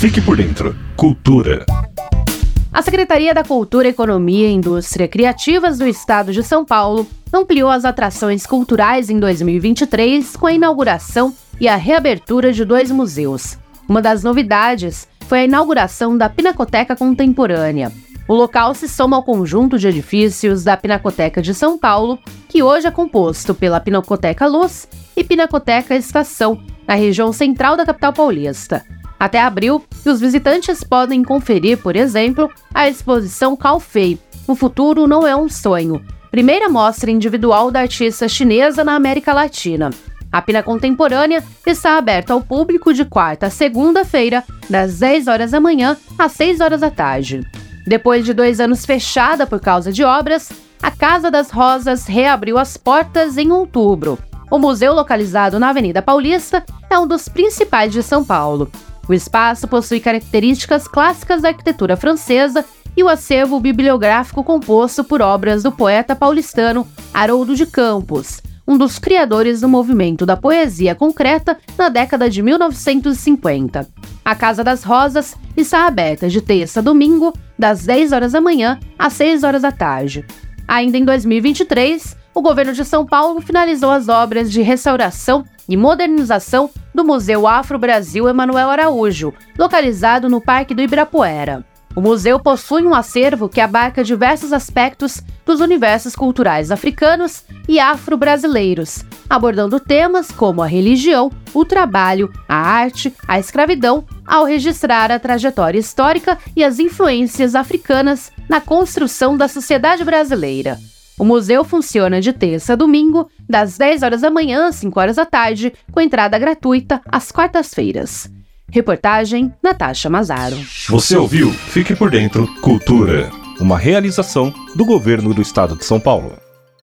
Fique por dentro. Cultura. A Secretaria da Cultura, Economia e Indústria Criativas do Estado de São Paulo ampliou as atrações culturais em 2023 com a inauguração e a reabertura de dois museus. Uma das novidades foi a inauguração da Pinacoteca Contemporânea. O local se soma ao conjunto de edifícios da Pinacoteca de São Paulo, que hoje é composto pela Pinacoteca Luz e Pinacoteca Estação, na região central da capital paulista. Até abril, os visitantes podem conferir, por exemplo, a exposição Calfei, O Futuro Não É um Sonho, primeira mostra individual da artista chinesa na América Latina. A Pina Contemporânea está aberta ao público de quarta a segunda-feira, das 10 horas da manhã às 6 horas da tarde. Depois de dois anos fechada por causa de obras, a Casa das Rosas reabriu as portas em outubro. O museu, localizado na Avenida Paulista, é um dos principais de São Paulo. O espaço possui características clássicas da arquitetura francesa e o acervo bibliográfico composto por obras do poeta paulistano Haroldo de Campos, um dos criadores do movimento da poesia concreta na década de 1950. A Casa das Rosas está aberta de terça a domingo, das 10 horas da manhã às 6 horas da tarde. Ainda em 2023, o governo de São Paulo finalizou as obras de restauração e modernização do Museu Afro-Brasil Emanuel Araújo, localizado no Parque do Ibirapuera. O museu possui um acervo que abarca diversos aspectos dos universos culturais africanos e afro-brasileiros, abordando temas como a religião, o trabalho, a arte, a escravidão, ao registrar a trajetória histórica e as influências africanas na construção da sociedade brasileira. O museu funciona de terça a domingo, das 10 horas da manhã às 5 horas da tarde, com entrada gratuita às quartas-feiras. Reportagem Natasha Mazaro. Você ouviu? Fique por dentro. Cultura. Uma realização do governo do estado de São Paulo.